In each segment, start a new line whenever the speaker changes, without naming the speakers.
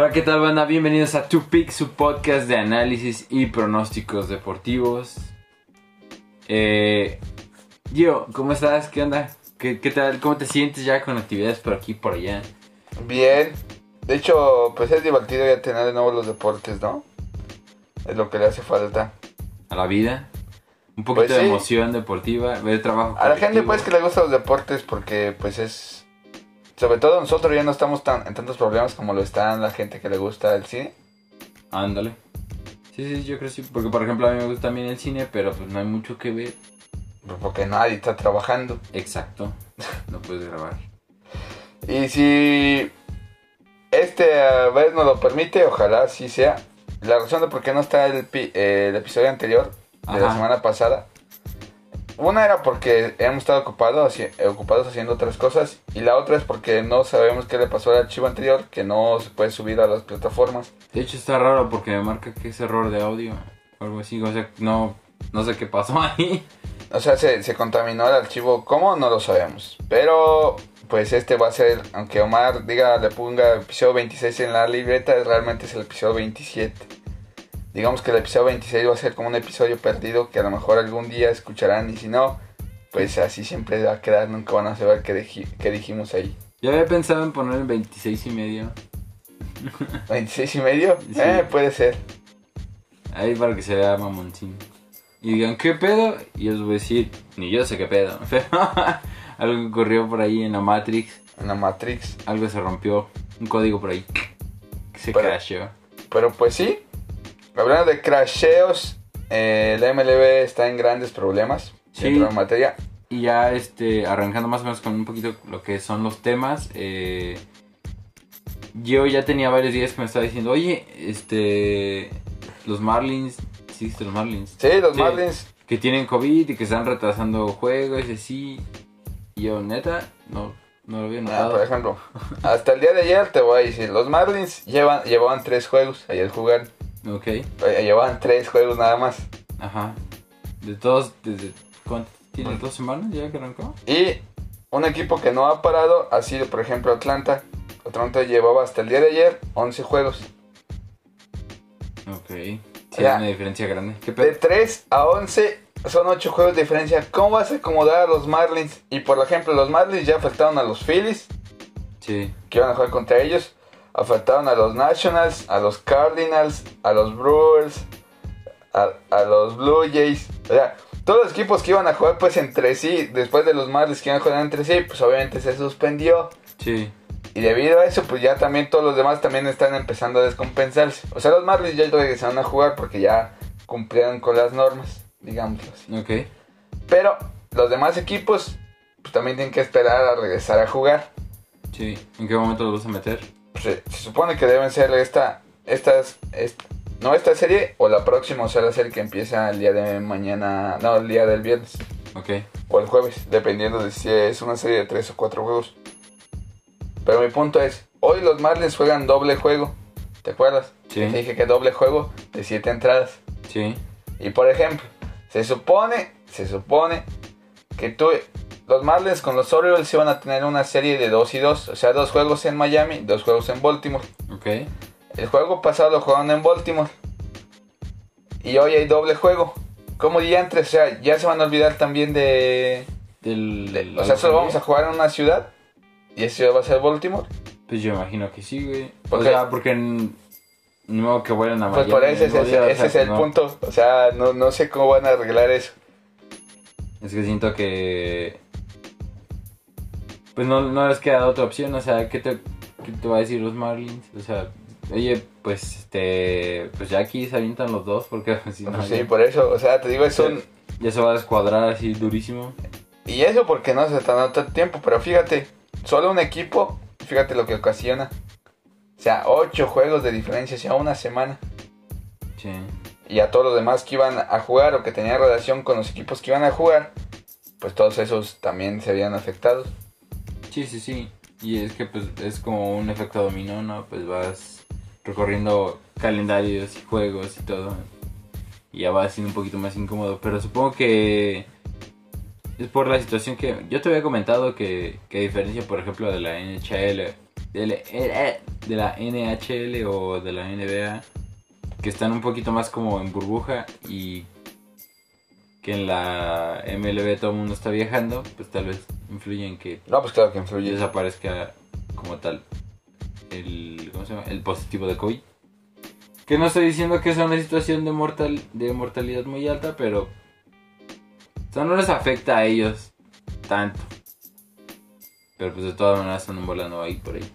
Hola, ¿qué tal, banda? Bienvenidos a Two Pick, su podcast de análisis y pronósticos deportivos. Eh, Gio, ¿cómo estás? ¿Qué onda? ¿Qué, ¿Qué tal? ¿Cómo te sientes ya con actividades por aquí por allá?
Bien. De hecho, pues es divertido ya tener de nuevo los deportes, ¿no? Es lo que le hace falta.
A la vida. Un poquito
Pues
de
sí.
emoción deportiva, ver trabajo.
A la gente pues que le gustan los deportes porque pues es... Sobre todo nosotros ya no estamos tan, en tantos problemas como lo están la gente que le gusta el cine.
Ándale. Sí, sí, yo creo que sí. Porque, por ejemplo, a mí me gusta también el cine, pero pues no hay mucho que ver.
pues, Porque nadie está trabajando.
Exacto. No puedes grabar.
Y si este vez nos lo permite, ojalá así sea. La razón de por qué no está el, el episodio anterior de la semana pasada. Una era porque hemos estado ocupados, ocupados haciendo otras cosas. Y la otra es porque no sabemos qué le pasó al archivo anterior, que no se puede subir a las plataformas.
De hecho, está raro porque me marca que es error de audio. O algo así. O sea, no, no sé qué pasó ahí.
O sea, se, se contaminó el archivo. ¿Cómo? No lo sabemos. Pero, pues este va a ser, aunque Omar diga, le ponga episodio 26 en la libreta, realmente es el episodio 27. Digamos que el episodio 26 va a ser como un episodio perdido que a lo mejor algún día escucharán y si no, pues así siempre va a quedar, nunca van a saber qué, qué dijimos ahí.
Yo había pensado en poner el 26 y medio.
¿26 y medio?
Sí.
Eh, puede ser.
Ahí para que se vea mamoncín. Y digan, ¿qué pedo? Y yo les voy a decir, ni yo sé qué pedo. Pero algo ocurrió por ahí en la Matrix.
En la Matrix.
Algo se rompió. Un código por ahí. Se
Pero-
crasheó.
Pero pues sí, hablando de crasheos, eh, el MLB está en grandes problemas.
Sí.
De materia.
Y ya este, arrancando más o menos con un poquito lo que son los temas. eh, yo ya tenía varios días que me estaba diciendo, oye, este. Los Marlins. ¿Sí los Marlins?
Sí, los
Sí.
Marlins.
Que tienen COVID y que están retrasando juegos y así. Y yo, neta, no, no lo había
Ah,
notado.
por ejemplo, hasta el día de ayer te voy a decir, los Marlins llevan, llevaban tres juegos, ayer jugaron,
Ok,
eh, llevaban tres juegos nada más.
ajá. De todos, desde. ¿Cuánto? ¿Tiene dos semanas ya que arrancó?
Y un equipo que no ha parado ha sido, por ejemplo, Atlanta. Atlanta llevaba hasta el día de ayer 11 juegos.
Ok. Sí, es una diferencia grande. ¿Qué
De
pedo?
3 a 11 son 8 juegos de diferencia. ¿Cómo vas a acomodar a los Marlins? Y por ejemplo, los Marlins ya afectaron a los Phillies,
Sí.
que iban a jugar contra ellos. Afectaron a los Nationals, a los Cardinals, a los Brewers, a, a los Blue Jays. O sea, todos los equipos que iban a jugar pues entre sí, después de los Marlins que iban a jugar entre sí, pues obviamente se suspendió.
Sí.
Y debido a eso, pues ya también todos los demás también están empezando a descompensarse. O sea, los Marlins ya regresaron a jugar porque ya cumplieron con las normas, digámoslo así.
Ok.
Pero los demás equipos, pues también tienen que esperar a regresar a jugar.
Sí. ¿En qué momento los vas a meter?
Se, se supone que deben ser esta, estas, est- no esta serie o la próxima, o sea, la serie que empieza el día de mañana, no, el día del viernes
Ok.
o el jueves, dependiendo de si es una serie de tres o cuatro juegos. Pero mi punto es, hoy los Marlins juegan doble juego, ¿te acuerdas?
Sí.
Te dije que doble juego de siete entradas.
Sí.
Y por ejemplo, se supone, se supone que tú, los Marlins con los Orioles iban a tener una serie de 2 y 2, o sea, dos juegos en Miami, dos juegos en Baltimore.
Ok.
El juego pasado lo jugaron en Baltimore. Y hoy hay doble juego. ¿Cómo diantres? O sea, ya se van a olvidar también de...
Del,
de- o sea, solo vamos a jugar en una ciudad. Y esa ciudad va a ser Baltimore.
Pues yo imagino que sí, güey.
¿Por
o sea, porque no que vuelan a
Pues por ese,
el
es,
mismo día, o
ese
sea,
es el
no.
punto. O sea, no, no sé cómo van a arreglar eso.
Es que siento que. Pues no, no les queda otra opción, o sea, ¿qué te, qué te va a decir los Marlins? O sea, oye, pues este. Pues ya aquí se avientan los dos, porque si no,
Pues sí, por eso. O sea, te digo, es un...
ya se va a descuadrar así durísimo.
Y eso porque no se tardó tanto tiempo, pero fíjate, solo un equipo, fíjate lo que ocasiona. O sea, ocho juegos de diferencia, o sea, una semana.
Sí.
Y a todos los demás que iban a jugar o que tenían relación con los equipos que iban a jugar, pues todos esos también se habían afectado.
Sí, sí, sí. Y es que pues es como un efecto dominó, ¿no? Pues vas recorriendo calendarios y juegos y todo. Y ya va siendo un poquito más incómodo. Pero supongo que es por la situación que yo te había comentado que, que diferencia, por ejemplo, de la NHL, de la NHL o de la NBA que están un poquito más como en burbuja y que en la MLB todo el mundo está viajando, pues tal vez influye en que
No, pues claro que influye.
desaparezca como tal el, ¿cómo se llama? el positivo de COVID. Que no estoy diciendo que sea una situación de, mortal, de mortalidad muy alta, pero o sea, no les afecta a ellos tanto. Pero pues de todas maneras están volando ahí por ahí.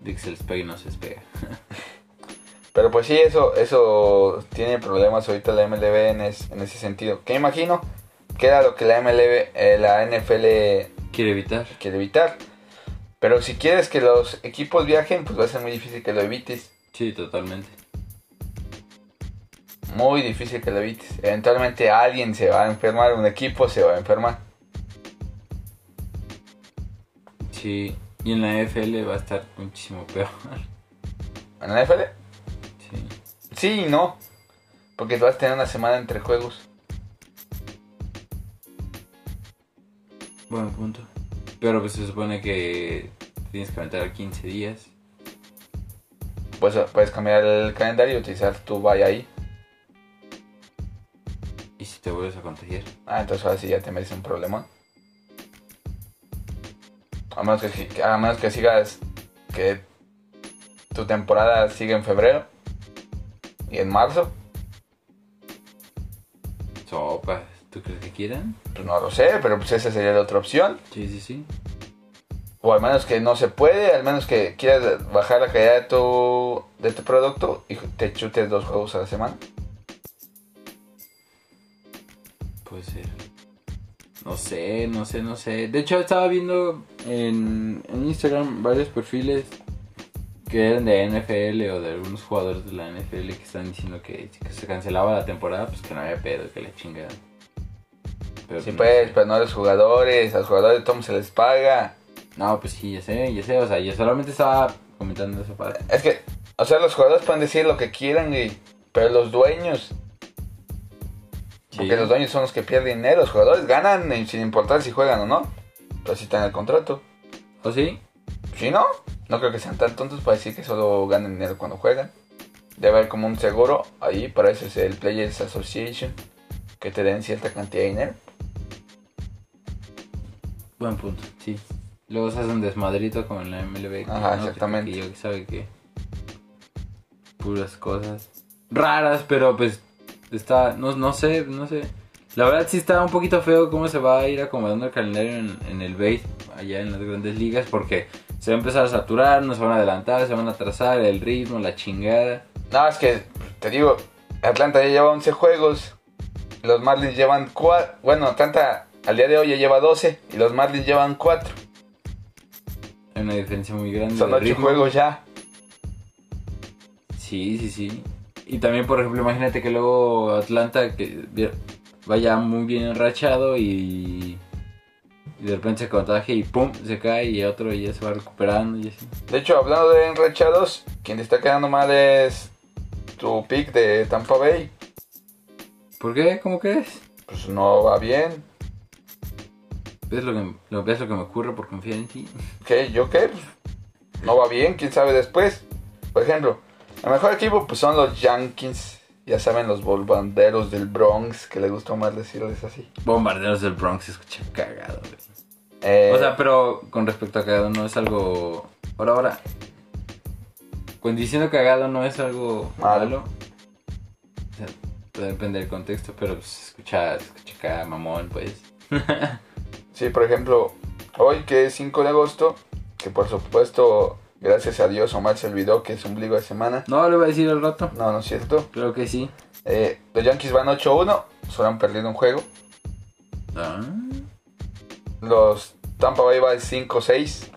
De que se les pega y no se les pega.
Pero pues sí, eso, eso tiene problemas ahorita la MLB en, es- en ese sentido. Que imagino que era lo que la MLB, eh, la NFL
Quiere evitar.
quiere evitar. Pero si quieres que los equipos viajen, pues va a ser muy difícil que lo evites.
Sí, totalmente.
Muy difícil que lo evites. Eventualmente alguien se va a enfermar, un equipo se va a enfermar.
Sí. Y en la FL va a estar muchísimo peor.
¿En la NFL?
Sí.
Y no. Porque vas a tener una semana entre juegos.
Buen punto. Pero pues se supone que tienes que aventar 15 días.
Pues puedes cambiar el calendario y utilizar tu bye ahí.
Y si te vuelves a contagiar.
Ah, entonces ahora sí ya te mereces un problemón. A menos que, a menos que sigas que tu temporada sigue en febrero y en marzo,
Sopas. ¿Tú crees que quieran?
pues no lo sé, pero pues esa sería la otra opción.
Sí, sí, sí.
O al menos que no se puede, al menos que quieras bajar la calidad de tu, de tu producto y te chutes dos juegos a la semana.
Puede ser. No sé, no sé, no sé. De hecho, estaba viendo en, en Instagram varios perfiles que eran de NFL o de algunos jugadores de la NFL que están diciendo que, que se cancelaba la temporada, pues que no había pedo, que la chingada. Pero
Sí, pues, pero no a los jugadores, a los jugadores todo se les paga.
No, pues sí, ya sé, ya sé. O sea, yo solamente estaba comentando esa parte.
Es que, o sea, los jugadores pueden decir lo que quieran, güey, pero los dueños, porque
Sí.
los dueños son los que pierden dinero, los jugadores ganan eh, sin importar si juegan o no. Pero si están en el contrato.
¿O sí?
Si no, no creo que sean tan tontos para decir que solo ganan dinero cuando juegan. Debe haber como un seguro ahí, para eso es el Players Association, que te den cierta cantidad de dinero.
Buen punto, sí. Luego se hace un desmadrito con la MLB. que
Ajá,
no, que
exactamente.
porque yo que sabe que. Puras cosas raras, pero pues. Está. No, no sé, no sé. La verdad sí está un poquito feo cómo se va a ir acomodando el calendario en, en el base, allá en las grandes ligas, porque se va a empezar a saturar, no se van a adelantar, se van a atrasar el ritmo, la chingada.
No, es que, te digo, Atlanta ya lleva 11 juegos. Los Marlins llevan 4. Bueno, Atlanta al día de hoy ya lleva 12 y los Marlins llevan 4.
Hay una diferencia muy grande.
Son
de
8
ritmo.
juegos ya.
Sí, sí, sí. Y también, por ejemplo, imagínate que luego Atlanta que vaya muy bien enrachado y, y de repente se contagia y pum, se cae y otro ya se va recuperando y así.
De hecho, hablando de enrachados, quien te está quedando mal es tu pick de Tampa Bay.
¿Por qué? ¿Cómo crees?
Pues no va bien.
¿Ves lo que, lo, ves lo que me ocurre por confiar en ti?
¿Qué? ¿Yo qué? Pues, no va bien, quién sabe después. Por ejemplo, el mejor equipo pues son los Yankees. Ya saben, los bombarderos del Bronx, que les gusta más decirles así.
Bombarderos del Bronx se escucha cagado, güey.
Eh,
O sea, pero con respecto a cagado no es algo... Ahora, ahora... Cuando diciendo cagado no es algo
Malo.
malo. O sea, puede depender del contexto, pero pues, escucha, escucha mamón, pues.
Sí, por ejemplo, hoy que es 5 de agosto, que por supuesto, gracias a Dios, Omar se olvidó que es ombligo de semana.
No, le voy a decir al rato.
No, no es cierto.
Creo que sí.
Eh, los Yankees van 8-1, solo han perdido un juego.
Ah,
Los Tampa Bay va 5-6,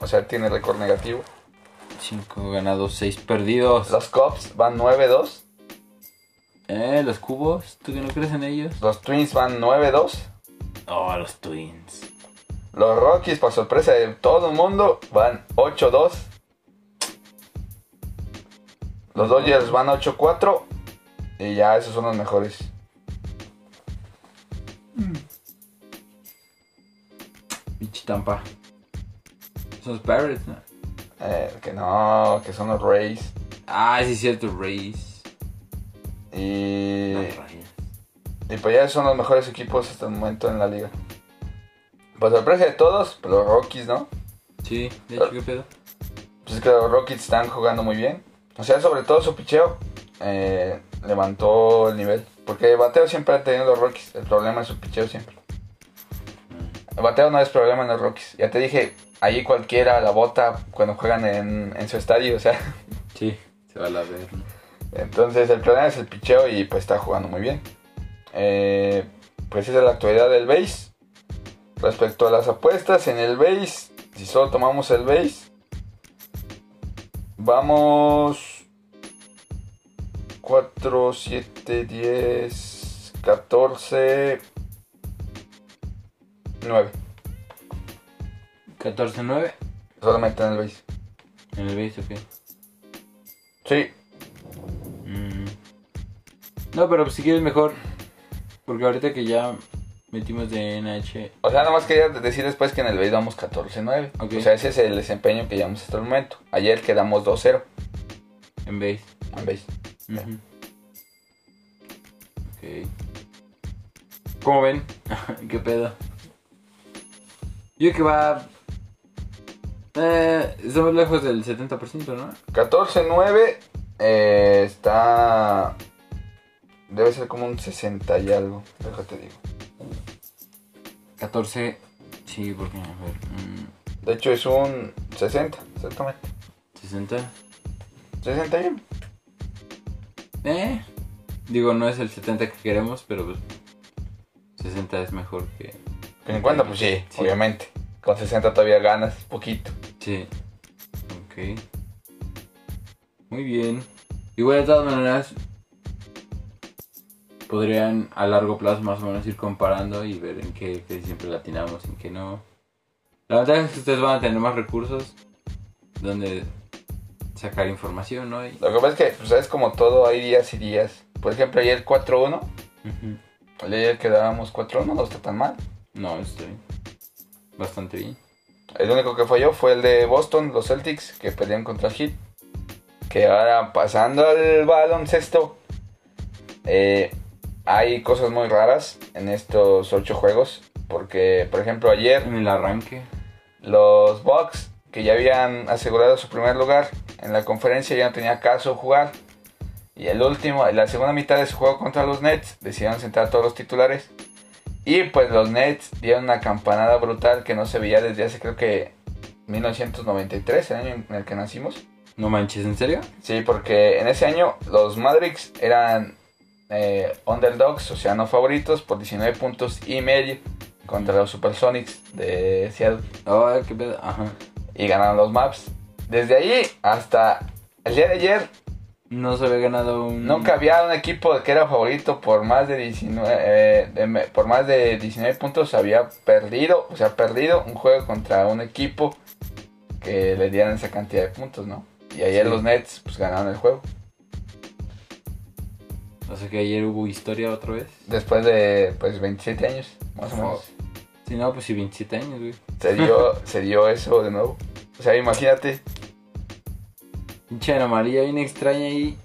o sea, tiene récord negativo.
cinco ganados, seis perdidos.
Los Cubs van 9-2,
Eh, los cubos, ¿tú que no crees en ellos?
los Twins van 9-2.
Oh, los Twins.
Los Rockies, por sorpresa de todo el mundo, van 8-2. Los Dodgers van 8-4. Y ya esos son los mejores.
Pinche Tampa. Son los Pirates, ¿no?
Eh, que no, que son los Rays.
Ah, sí es cierto, Rays.
Y, y pues ya son los mejores equipos hasta el momento en la liga. Pues sorpresa de todos, pues los Rockies, ¿no?
Sí, de hecho, ¿qué pedo?
Pues es que los Rockets están jugando muy bien. O sea, sobre todo su picheo eh, levantó el nivel. Porque el bateo siempre ha tenido los Rockies. El problema es su picheo siempre. El bateo no es problema en los Rockies. Ya te dije, ahí cualquiera la bota cuando juegan en, en su estadio. O sea,
Sí, se va a la ver.
entonces el problema es el picheo y pues está jugando muy bien. Eh, pues esa es la actualidad del base. Respecto a las apuestas en el base, si solo tomamos el base, vamos 4, 7, 10, 14, 9.
14-9
Solamente en el base.
en el base, ok.
Sí,
Mm. No, pero pues, si quieres mejor. Porque ahorita que ya metimos de NH.
O sea, nada más quería decir después que en el base vamos 14-9.
Ok.
O sea, ese es el desempeño que llevamos hasta el momento. Ayer quedamos 2-0
En base.
en base.
Ujú. Ok. ¿Cómo ven? ¿Qué pedo? Yo que va. Eh, estamos lejos del 70%, ¿no?
14-9 eh, está... Debe ser como un 60 y algo. Déjate digo.
14. Sí, porque. A ver. mm,
De hecho es un 60, exactamente.
60.
61.
Eh. Digo, no es el 70 que queremos, pero pues. 60 es mejor que.
Que 50, pues sí,
Sí.
obviamente. Con 60 todavía ganas poquito.
Sí. Ok. Muy bien. Igual de todas maneras. Podrían a largo plazo más o menos ir comparando y ver en qué, qué siempre latinamos, en qué no. La ventaja es que ustedes van a tener más recursos donde sacar información, ¿no? Y-
Lo que pasa es que, pues es como todo, hay días y días. Por ejemplo, ayer 4-1.
Ujú.
Ayer quedábamos 4-1, no está tan mal.
No, estoy bastante bien.
El único que falló fue el de Boston, los Celtics, que perdieron contra el Heat. Que ahora pasando al baloncesto, eh, hay cosas muy raras en estos ocho juegos. Porque, por ejemplo, ayer
En el arranque.
los Bucks, que ya habían asegurado su primer lugar en la conferencia, ya no tenía caso jugar. Y el último, en la segunda mitad de su juego contra los Nets, decidieron sentar a todos los titulares. Y pues los Nets dieron una campanada brutal que no se veía desde hace creo que 1993, el año en el que nacimos.
No manches, ¿en serio?
Sí, porque en ese año los Mavericks eran eh, underdogs, o sea, no favoritos, por 19 puntos y medio contra los Supersonics de Seattle
Oh, qué pedo. Ajá.
y ganaron los maps. Desde ahí hasta el día de ayer,
No se había ganado un.
nunca había un equipo que era favorito por más de 19, eh, de por más de 19 puntos había perdido, o sea, perdido un juego contra un equipo que le dieran esa cantidad de puntos, ¿no? Y ayer
Sí.
los Nets pues ganaron el juego.
O sea que ayer hubo historia otra vez.
Después de pues 27 años, más o menos.
Si no, pues sí, 27 años, güey.
Se dio, se dio eso de nuevo. O sea, imagínate,
Pinche anomalía bien extraña ahí.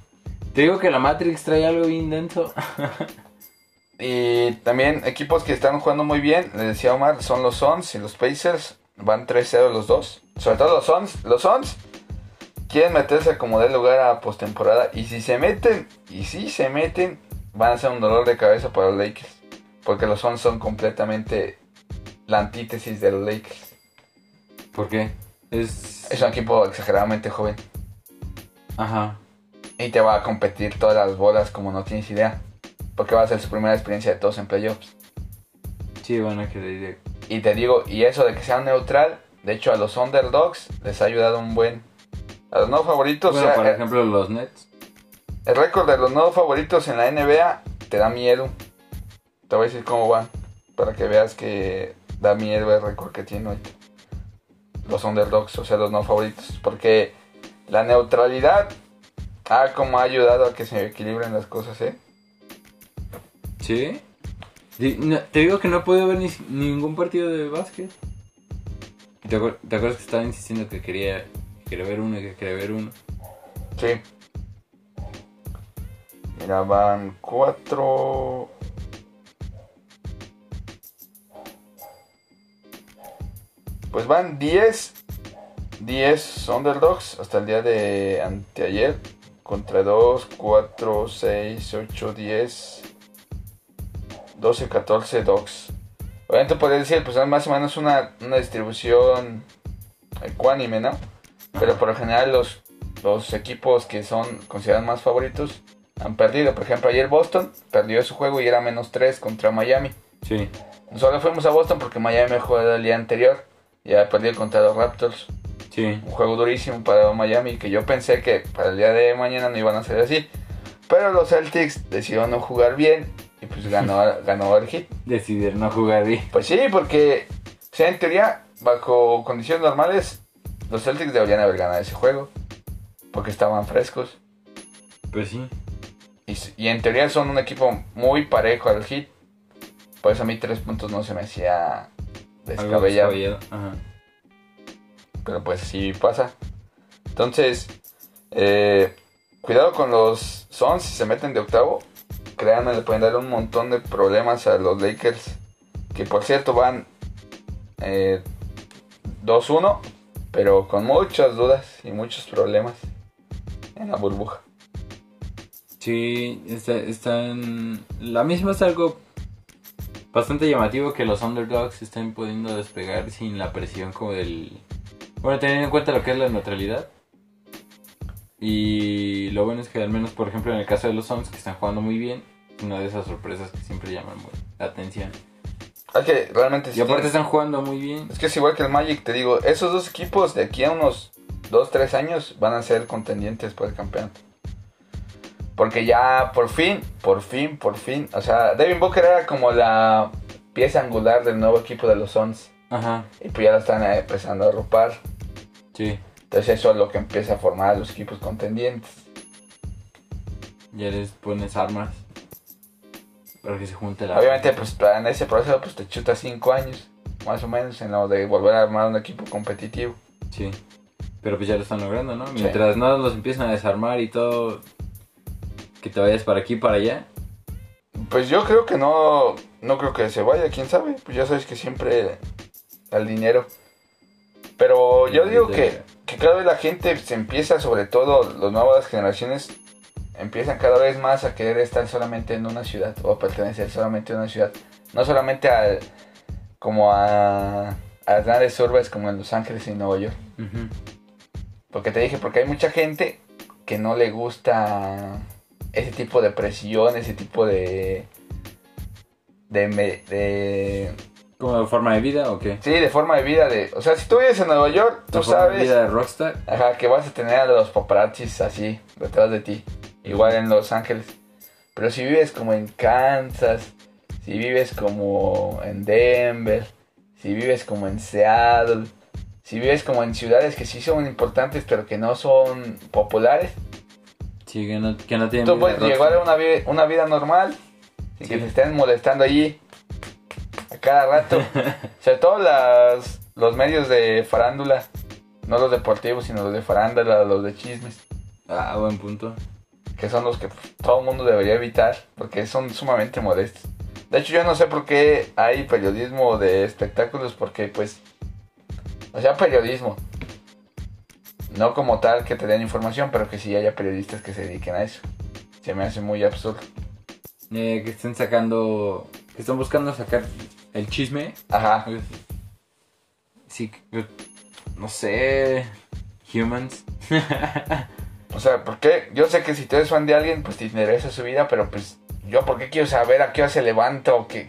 Te digo que la Matrix trae algo bien denso.
Y también equipos que están jugando muy bien, les decía Omar, son los Suns y los Pacers. Van 3-0 los dos. Sobre todo los Suns. Los Suns quieren meterse como de lugar a postemporada. Y si se meten, y si se meten, van a ser un dolor de cabeza para los Lakers. Porque los Suns son completamente la antítesis de los Lakers.
¿Por qué? Es.
Es un equipo exageradamente joven.
Ajá.
Y te va a competir todas las bolas como no tienes idea. Porque va a ser su primera experiencia de todos en playoffs.
Sí, van a querer ir.
Y te digo, y eso de que sea neutral, de hecho a los underdogs les ha ayudado un buen. A los no favoritos,
Bueno,
o sea,
por
el-
ejemplo, los Nets.
el récord de los no favoritos en la NBA te da miedo. Te voy a decir cómo van, para que veas que da miedo el récord que tiene ahorita. Los underdogs, o sea, los no favoritos. Porque la neutralidad, ah, como ha ayudado a que se equilibren las cosas, ¿eh?
¿Sí? No, te digo que no he podido ver ni, ningún partido de básquet. ¿Te, acuer- te acuerdas que estaba insistiendo que quería quiere ver uno que quiere ver uno.
Sí. Mira, van cuatro. Pues van 10. 10 underdogs hasta el día de anteayer. Contra 2, 4, 6, 8, 10, 12, 14 dogs. Obviamente podría decir, pues es más o menos una, una distribución ecuánime, ¿no? Pero por lo general los, los equipos que son considerados más favoritos han perdido. Por ejemplo, ayer Boston perdió su juego y era menos 3 contra Miami.
Sí.
Solo fuimos a Boston porque Miami jugó el día anterior. Ya perdió contra los Raptors.
Sí.
Un juego durísimo para Miami que yo pensé que para el día de mañana no iban a ser así. Pero los Celtics decidieron no jugar bien y pues ganó, ganó el hit.
Decidir no jugar bien.
Pues sí, porque o sea, en teoría, bajo condiciones normales, los Celtics deberían haber ganado ese juego. Porque estaban frescos.
Pues sí.
Y, en teoría son un equipo muy parejo al hit. Por eso a mí tres puntos no se me hacía
descabellado. Ajá.
Pero pues sí pasa. Entonces, eh, cuidado con los Suns si se meten de octavo. Créanme, le pueden dar un montón de problemas a los Lakers. Que por cierto van eh, 2-1. Pero con muchas dudas y muchos problemas en la burbuja.
Sí, está, están... La misma es algo bastante llamativo que los underdogs estén pudiendo despegar sin la presión como del... Bueno, teniendo en cuenta lo que es la neutralidad. Y lo bueno es que al menos, por ejemplo, en el caso de los Suns, que están jugando muy bien, una de esas sorpresas que siempre llaman la atención.
Que realmente
Y aparte están jugando muy bien.
Es que es igual que el Magic, te digo, esos dos equipos de aquí a unos 2-3 años van a ser contendientes por el campeonato. Porque ya por fin, por fin, por fin, o sea, Devin Booker era como la pieza angular del nuevo equipo de los Suns.
Ajá,
Y pues ya lo están eh, empezando a ropar.
sí.
Entonces eso es lo que empieza a formar a los equipos contendientes.
Ya les pones armas. Para que se junte la...
Obviamente pues en ese proceso pues te chutas 5 años, más o menos, en lo de volver a armar un equipo competitivo.
Sí. Pero pues ya lo están logrando, ¿no? Mientras no los empiezan a desarmar y todo, que te vayas para aquí para allá.
Pues yo creo que no, no creo que se vaya, quién sabe. Pues ya sabes que siempre al dinero. Pero yo digo que, que cada vez la gente se empieza, sobre todo las nuevas generaciones, empiezan cada vez más a querer estar solamente en una ciudad o a pertenecer solamente a una ciudad. No solamente al, como a, a las grandes urbes como en Los Ángeles y Nueva York. Porque te dije, porque hay mucha gente que no le gusta ese tipo de presión, ese tipo de. de. de
¿Como de forma de vida o qué?
sí, de forma de vida. de O sea, si tú vives en Nueva York, tú
¿De forma de
sabes
vida de rockstar?
ajá, que vas a tener a los paparazzis así, detrás de ti. Igual en Los Ángeles. Pero si vives como en Kansas, si vives como en Denver, si vives como en Seattle, si vives como en ciudades que sí son importantes pero que no son populares,
Sí, que no, que no tienen
tú
vida
puedes
de
llevar una, vi- una vida normal y
Sí.
que te estén molestando allí a cada rato. Sobre todo las, los medios de farándula, no los deportivos, sino los de farándula, los de chismes,
Ah, buen punto.
Que son los que todo el mundo debería evitar porque son sumamente molestos. De hecho, yo no sé por qué hay periodismo de espectáculos, porque pues, o sea, periodismo. No como tal que te den información, pero que sí haya periodistas que se dediquen a eso. Se me hace muy absurdo.
Eh, que estén sacando, que están buscando sacar el chisme.
Ajá.
Sí, no sé, humans.
O sea, porque yo sé que si tú eres fan de alguien, pues te interesa su vida, pero pues yo, ¿por qué quiero saber a qué hora se levanta o qué?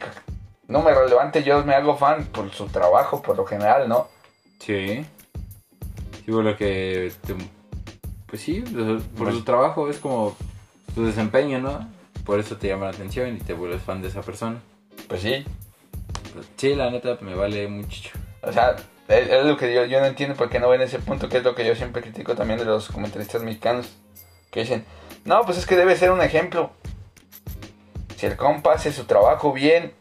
No me relevante, yo me hago fan por su trabajo, por lo general, ¿no?
Sí. Sí, por lo que. te- pues sí, por
Pues-
tu trabajo es como tu desempeño, ¿no? Por eso te llama la atención y te vuelves fan de esa persona.
Pues sí.
Pero sí, la neta me vale mucho.
O sea, es, lo que yo, yo no entiendo por qué no ven ese punto, que es lo que yo siempre critico también de los comentaristas mexicanos. Que dicen, no, pues es que debe ser un ejemplo. Si el compa hace su trabajo bien,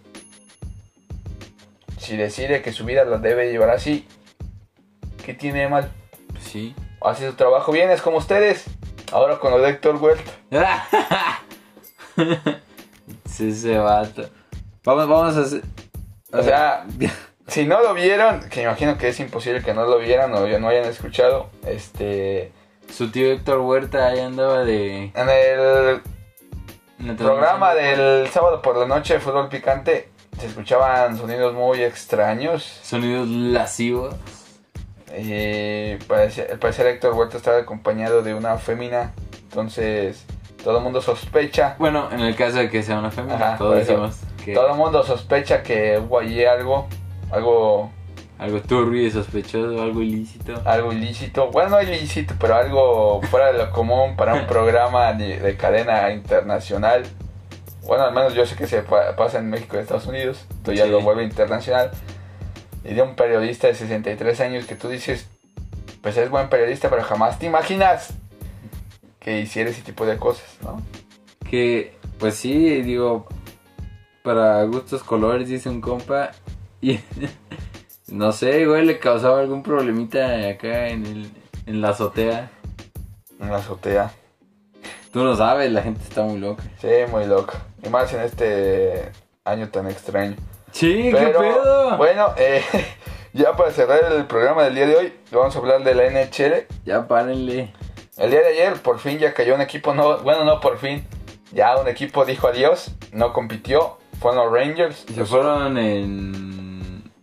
si decide que su vida la debe llevar así, ¿qué tiene de mal?
Sí.
hace su trabajo bien, es como ustedes. Ahora con lo de Héctor Huerta.
sí, ese vato. Vamos, vamos a hacer.
O sea, si no lo vieron, que imagino que es imposible que no lo vieran o no hayan escuchado, este...
Su tío Héctor Huerta ahí andaba de...
En el programa del sábado por la noche de Fútbol Picante se escuchaban sonidos muy extraños.
Sonidos lascivos.
Eh, parece, al parecer Héctor Huerta estaba acompañado de una fémina, entonces todo el mundo sospecha.
Bueno, en el caso de que sea una fémina, todos decimos que...
Todo el mundo sospecha que hubo allí algo, algo...
Algo turbio y sospechoso, algo ilícito.
Algo ilícito, bueno, no ilícito, pero algo fuera de lo común para un programa de, cadena internacional. Bueno, al menos yo sé que se pasa en México y Estados Unidos, esto ya lo vuelve internacional y de un periodista de 63 años que tú dices, pues es buen periodista, pero jamás te imaginas que hiciera ese tipo de cosas, ¿no?
Que, pues sí, digo, para gustos colores, dice un compa, y no sé, güey, le causaba algún problemita acá en, el, en la azotea.
En la azotea.
Tú no sabes, la gente está muy loca.
Sí, muy loca. Y más en este año tan extraño.
Sí, qué pedo.
Bueno, eh, ya para cerrar el programa del día de hoy, vamos a hablar de la NHL.
Ya párenle.
El día de ayer, por fin ya cayó un equipo, no, bueno, no por fin. Ya un equipo dijo adiós, no compitió, fueron los Rangers.
se fueron en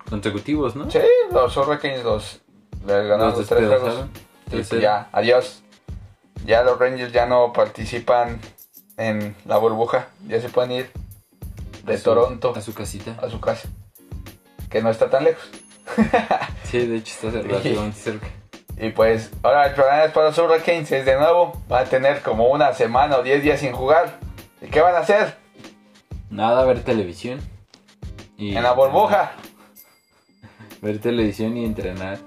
consecutivos, ¿no?
Sí, los Hurricanes los ganaron los tres juegos. Pues ya, adiós. Ya los Rangers ya no participan en la burbuja, ya se pueden ir de Toronto.
A su casita.
A su casa. Que no está tan lejos.
sí, de hecho está relativamente cerca.
Y pues, ahora el programa es para los Hurricanes de nuevo. Va a tener como una semana o 10 días sin jugar. ¿Y qué van a hacer?
Nada, ver televisión.
Y en la burbuja.
Ver televisión y entrenar.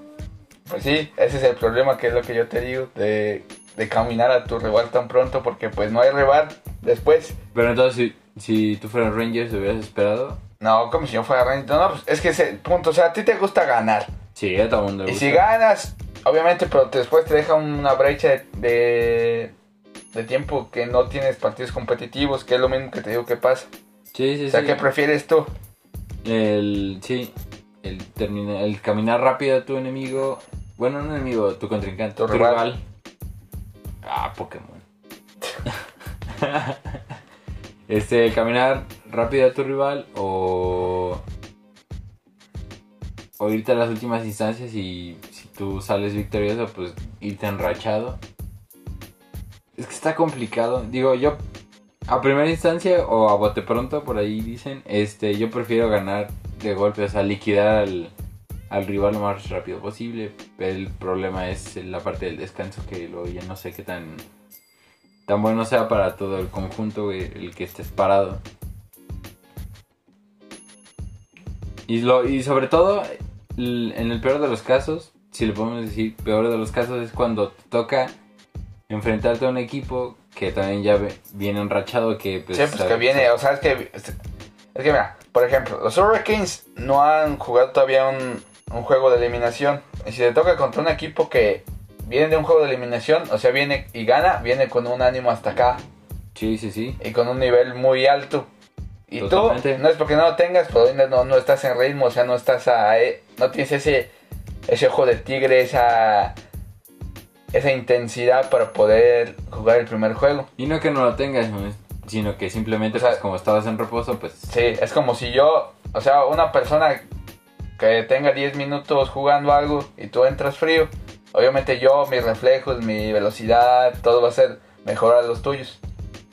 Pues sí, ese es el problema que es lo que yo te digo. De, de caminar a tu rival tan pronto porque pues no hay rival después.
Pero entonces si tú fueras Rangers, ¿te hubieras esperado?
No, como si yo fuera Rangers. No, pues es que ese punto, o sea, a ti te gusta ganar.
Sí, a todo mundo
Y si ganas, obviamente, pero después te deja una brecha de, de, tiempo que no tienes partidos competitivos, que es lo mismo que te digo que pasa.
Sí, sí,
o sea, ¿qué prefieres tú?
El, sí, el, termina, el caminar rápido a tu enemigo. Bueno, no enemigo, tu contrincante. Tu, rival. Ah, Pokémon. Este, caminar rápido a tu rival o, o irte a las últimas instancias y si tú sales victorioso, pues irte enrachado. Es que está complicado. Digo, yo a primera instancia o a bote pronto, por ahí dicen, este, yo prefiero ganar de golpe, o sea, liquidar al, al rival lo más rápido posible. El problema es la parte del descanso que luego ya no sé qué tan tan bueno sea para todo el conjunto, el que estés parado. Y, lo, y sobre todo, en el peor de los casos, si le podemos decir peor de los casos, es cuando te toca enfrentarte a un equipo que también ya viene enrachado. Que,
pues, sí, pues que viene, o sea, es que, es que mira, por ejemplo, los Hurricanes no han jugado todavía un, un juego de eliminación. Y si te toca contra un equipo que viene de un juego de eliminación, o sea, viene y gana, viene con un ánimo hasta acá.
Sí, sí, sí.
Y con un nivel muy alto. Y tú, no es porque no lo tengas, pero no, no estás en ritmo, o sea, no estás a, eh, no tienes ese, ese ojo de tigre, esa, esa intensidad para poder jugar el primer juego.
Y no que no lo tengas, sino que simplemente, pues, como estabas en reposo, pues...
Sí, es como si yo, o sea, una persona que tenga 10 minutos jugando algo y tú entras frío, Obviamente yo, mis reflejos, mi velocidad, todo va a ser mejor a los tuyos.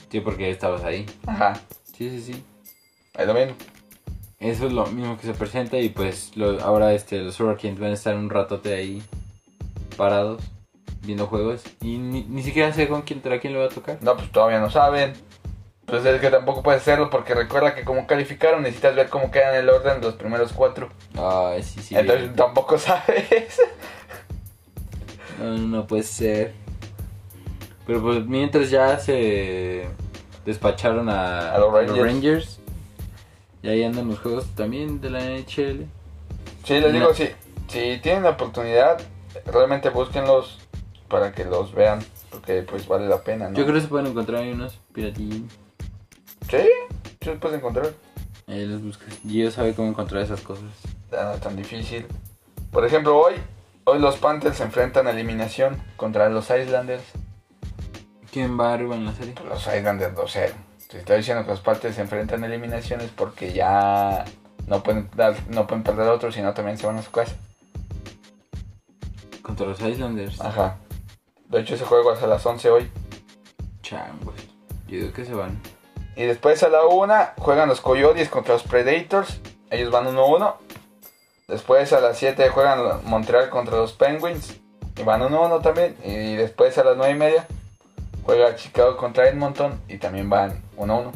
Sí, porque estabas ahí.
Ajá.
Sí, sí, sí.
Es lo mismo.
Eso es lo mismo que se presenta y pues ahora este, los Hurricanes van a estar un ratote ahí parados viendo juegos y ni, siquiera sé con quién, a quién le va a tocar.
No, pues todavía no saben. Pues es que tampoco puedes hacerlo porque recuerda que como calificaron necesitas ver cómo quedan el orden los primeros cuatro.
Ah, sí, sí.
Entonces tampoco sabes.
No, no puede ser. Pero pues mientras ya se despacharon a,
los, Rangers.
Y ahí andan los juegos también de la NHL.
Sí, les digo, si, si tienen la oportunidad, realmente búsquenlos. para que los vean, porque pues vale la pena, ¿no?
Yo creo que se pueden encontrar ahí unos piratillos.
Sí, sí los puedes encontrar.
Ahí los buscas. Gio sabe cómo encontrar esas cosas.
Ya no es tan difícil. Por ejemplo, hoy, hoy los Panthers se enfrentan a eliminación contra los Islanders.
¿Quién va arriba en la serie?
Los Islanders 2-0. Si estoy diciendo que los Panthers se enfrentan a eliminaciones porque ya no pueden dar, no pueden perder otro, sino también se van a su casa.
Contra los Islanders.
Ajá. De hecho, ese juego es a las 11 hoy.
Changos. Yo digo que se van.
Y después a la 1 juegan los Coyotes contra los Predators. Ellos van 1-1. Después a las 7 juegan Montreal contra los Penguins. Y van 1-1 también. Y después a las 9 y media juega Chicago contra Edmonton. Y también van 1-1.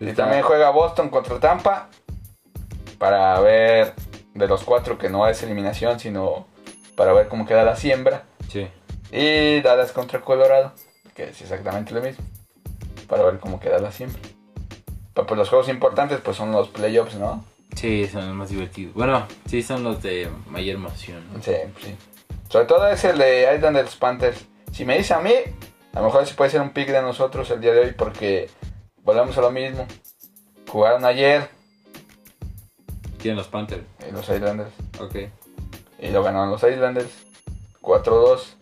Y también juega Boston contra Tampa. Para ver de los cuatro que no es eliminación, sino para ver cómo queda la siembra.
Sí.
Y Dallas contra Colorado, que es exactamente lo mismo. Para ver cómo queda. Pero pues los juegos importantes pues son los playoffs, ¿no?
Sí, son los más divertidos. Bueno, sí, son los de mayor emoción. ¿no?
Sí, sí. Sobre todo es el de Islanders Panthers. Si me dice a mí, a lo mejor sí puede ser un pick de nosotros el día de hoy porque volvemos a lo mismo. Jugaron ayer
Tienen los Panthers.
eh, los Islanders
Ok.
y lo ganaron los Islanders. 4-2.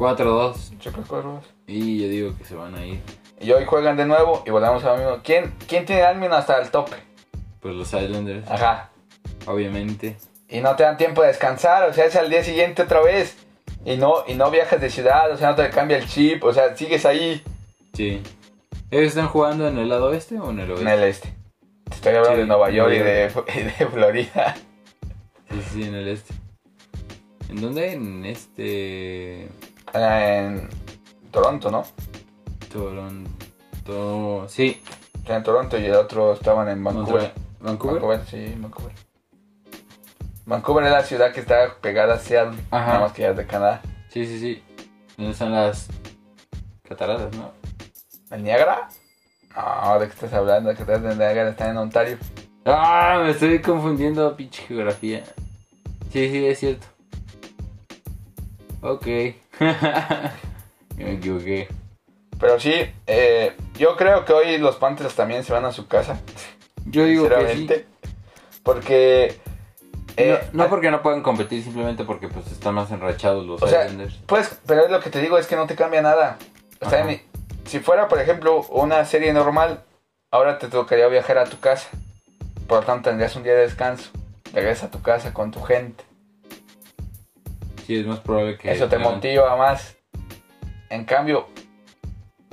4-2.
Yo creo que 4-2.
Y yo digo que se van a ir.
Y hoy juegan de nuevo y volvemos a lo mismo. ¿Quién, quién tiene Almin hasta el tope?
Pues los Islanders,
Ajá.
obviamente.
Y no te dan tiempo de descansar, o sea, es al día siguiente otra vez. Y no, y no viajas de ciudad, o sea, no te cambia el chip, o sea, sigues ahí
Sí. ¿Ellos están jugando en el lado oeste o en el
en
oeste?
el este. Te estoy hablando
Sí,
de Nueva York y de, y de Florida.
Sí, sí, en el este. ¿En dónde? En este.
En Toronto, ¿no?
Toronto. Sí,
sea, en Toronto y el otro estaban en Vancouver.
Vancouver.
Vancouver, sí, Vancouver. Vancouver es la ciudad que está pegada a Seattle,
Ajá.
nada más que ya es de Canadá.
Sí, sí, sí. ¿Dónde están las cataratas, no?
¿El Niagara? No, ¿de qué estás hablando? Que estás de Niagara, está en Ontario.
Ah, me estoy confundiendo, pinche geografía. Sí, sí, es cierto. Ok. me equivoqué.
Pero sí, eh, yo creo que hoy los Panthers también se van a su casa.
Yo digo que sí.
Porque. eh,
no, no porque no puedan competir, simplemente porque pues están más enrachados los
O sea. Pues, pero es lo que te digo, es que no te cambia nada. O sea, si fuera, por ejemplo, una serie normal, ahora te tocaría viajar a tu casa. Por lo tanto, tendrías un día de descanso. Regresas a tu casa con tu gente.
Sí, es más probable que...
Eso te
hagan-
motiva más. En cambio,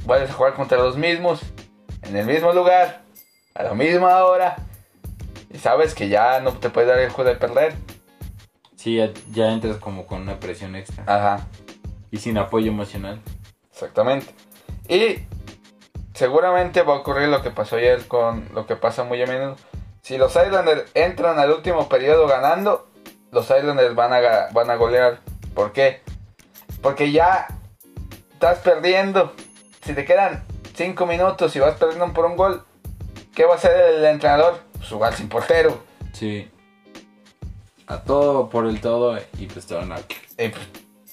vuelves a jugar contra los mismos, en el mismo lugar, a la misma hora. Y sabes que ya no te puedes dar el juego de perder.
Sí, ya, ya entras como con una presión extra.
Ajá.
Y sin apoyo emocional.
Exactamente. Y seguramente va a ocurrir lo que pasó ayer con lo que pasa muy a menudo. Si los Islanders entran al último periodo ganando, los Islanders van a, van a golear. ¿Por qué? Porque ya estás perdiendo. Si te quedan 5 minutos y vas perdiendo por un gol, ¿qué va a hacer el entrenador? Pues jugar sin portero.
Sí. A todo por el todo y pues te van a...
Y pues,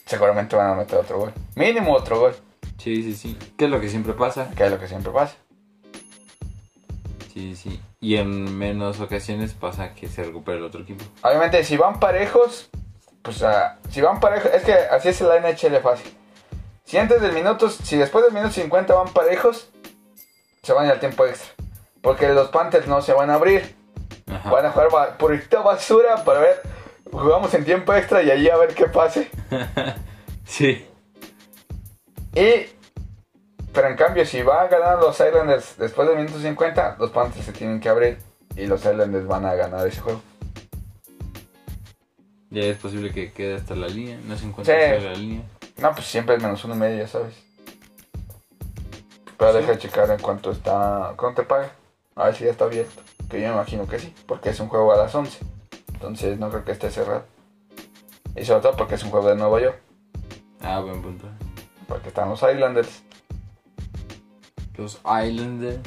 seguramente van a meter otro gol. Mínimo otro gol,
Sí, sí, sí. ¿Qué es lo que siempre pasa?
que es lo que siempre pasa.
Sí, sí. Y en menos ocasiones pasa que se recupera el otro equipo.
Obviamente, si van parejos, pues ah, si van parejos, es que así es la NHL fácil. Si antes del minuto, si después del minuto 50 van parejos, se van al tiempo extra. Porque los Panthers no se van a abrir.
Ajá.
Van a jugar ba- purita basura para ver, jugamos en tiempo extra y allí a ver qué pase.
Sí.
Y, pero en cambio, si van a ganar los Islanders después del minuto 50, los Panthers se tienen que abrir y los Islanders van a ganar ese juego.
Ya es posible que quede hasta la línea. No se encuentra
Sí.
hasta la línea.
No, pues siempre es menos uno y medio, ya sabes. Pero
Sí.
deja de checar en cuánto está. ¿Cuánto te paga? A ver si ya está abierto. Que yo me imagino que sí, porque es un juego a las 11. Entonces no creo que esté cerrado. Y sobre todo porque es un juego de Nueva York.
Ah, buen punto.
Porque están los Islanders.
Los Islanders.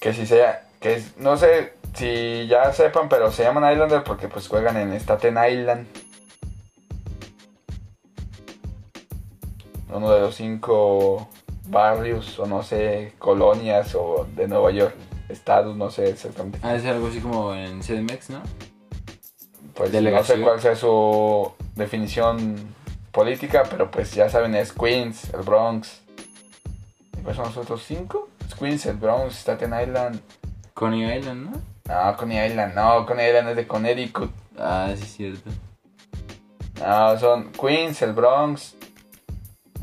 Que si sea. Que es, no sé si ya sepan, pero se llaman Islander porque pues juegan en Staten Island. Uno de los cinco barrios o no sé, colonias o de Nueva York, estados, no sé exactamente.
Ah, es algo así como en CDMX, ¿no?
Pues
Delegación.
no sé cuál sea su definición política, pero pues ya saben, es Queens, el Bronx. ¿Y cuáles son los otros cinco? Es Queens, el Bronx, Staten Island.
Coney Island, ¿no?
No, Coney Island, no, Coney Island es de Connecticut.
Ah, sí, es cierto.
No, son Queens, el Bronx.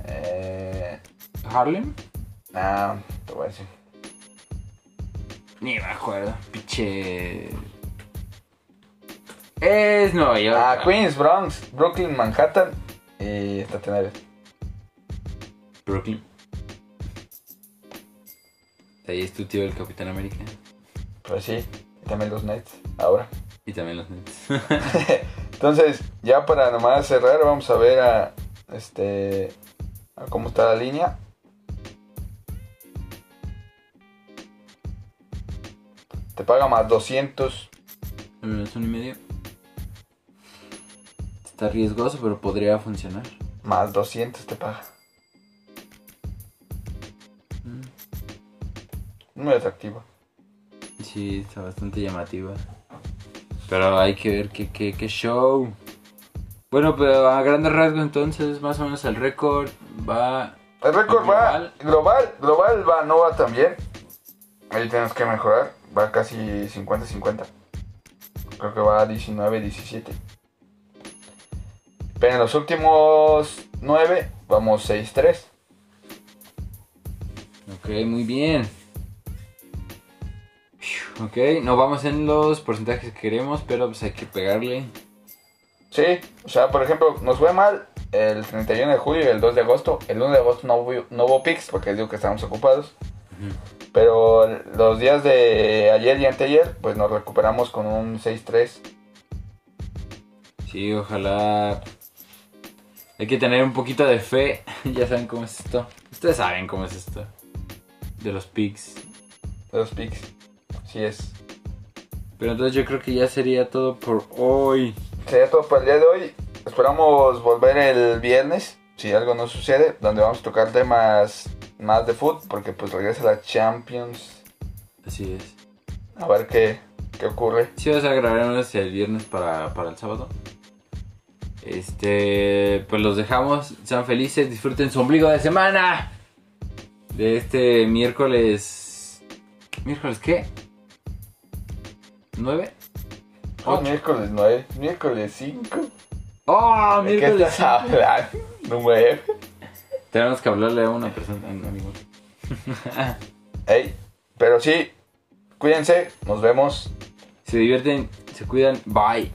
Eh,
¿Harlem?
no, te voy a decir.
Ni me acuerdo. Piche. Es Nueva York.
Ah, Queens, Bronx, Brooklyn, Manhattan y Staten Island.
Brooklyn. Ahí es tu tío el Capitán América.
Pues sí, y también los Nets, ahora.
Y también los Nets.
Entonces, ya para nomás cerrar, vamos a ver a este a cómo está la línea. Te paga más 200.
Pero es un y medio. Está riesgoso, pero podría funcionar.
Más 200 te paga.
Mm,
Muy atractivo.
Sí, está bastante llamativa. Pero hay que ver qué, qué, qué show. Bueno, pero a grandes rasgos entonces, más o menos el récord va...
El récord va
Global.
global, va, no va tan bien. Ahí tenemos que mejorar. Va casi 50-50. Creo que va 19-17. Pero en los últimos 9 vamos 6-3.
Ok, muy bien. Ok, no vamos en los porcentajes que queremos, pero pues hay que pegarle.
Sí, o sea, por ejemplo, nos fue mal el 31 de julio y el 2 de agosto. El 1 de agosto no hubo, no hubo picks porque digo que estábamos ocupados. Pero los días de ayer y anteayer, pues nos recuperamos con un 6-3.
Sí, ojalá. Hay que tener un poquito de fe. ya saben cómo es esto. Ustedes saben cómo es esto. De los picks.
de los picks. Así es.
Pero entonces yo creo que ya sería todo por hoy.
Sería todo por el día de hoy. Esperamos volver el viernes, si algo no sucede, donde vamos a tocar temas más de fútbol, porque pues regresa la Champions.
Así es.
A ver qué, qué ocurre.
Sí, vas a grabarnos el viernes para, para el sábado. Este, pues los dejamos. Sean felices, disfruten su ombligo de semana. De este miércoles. ¿Miércoles qué? ¿9?
Oh,
Ocho.
miércoles 9, miércoles 5.
¡Oh!
¿De qué
Miércoles.
estás hablando? Número.
Tenemos que hablarle a una persona, amigo.
Ey, pero sí, cuídense, nos vemos.
Se divierten, se cuidan. Bye.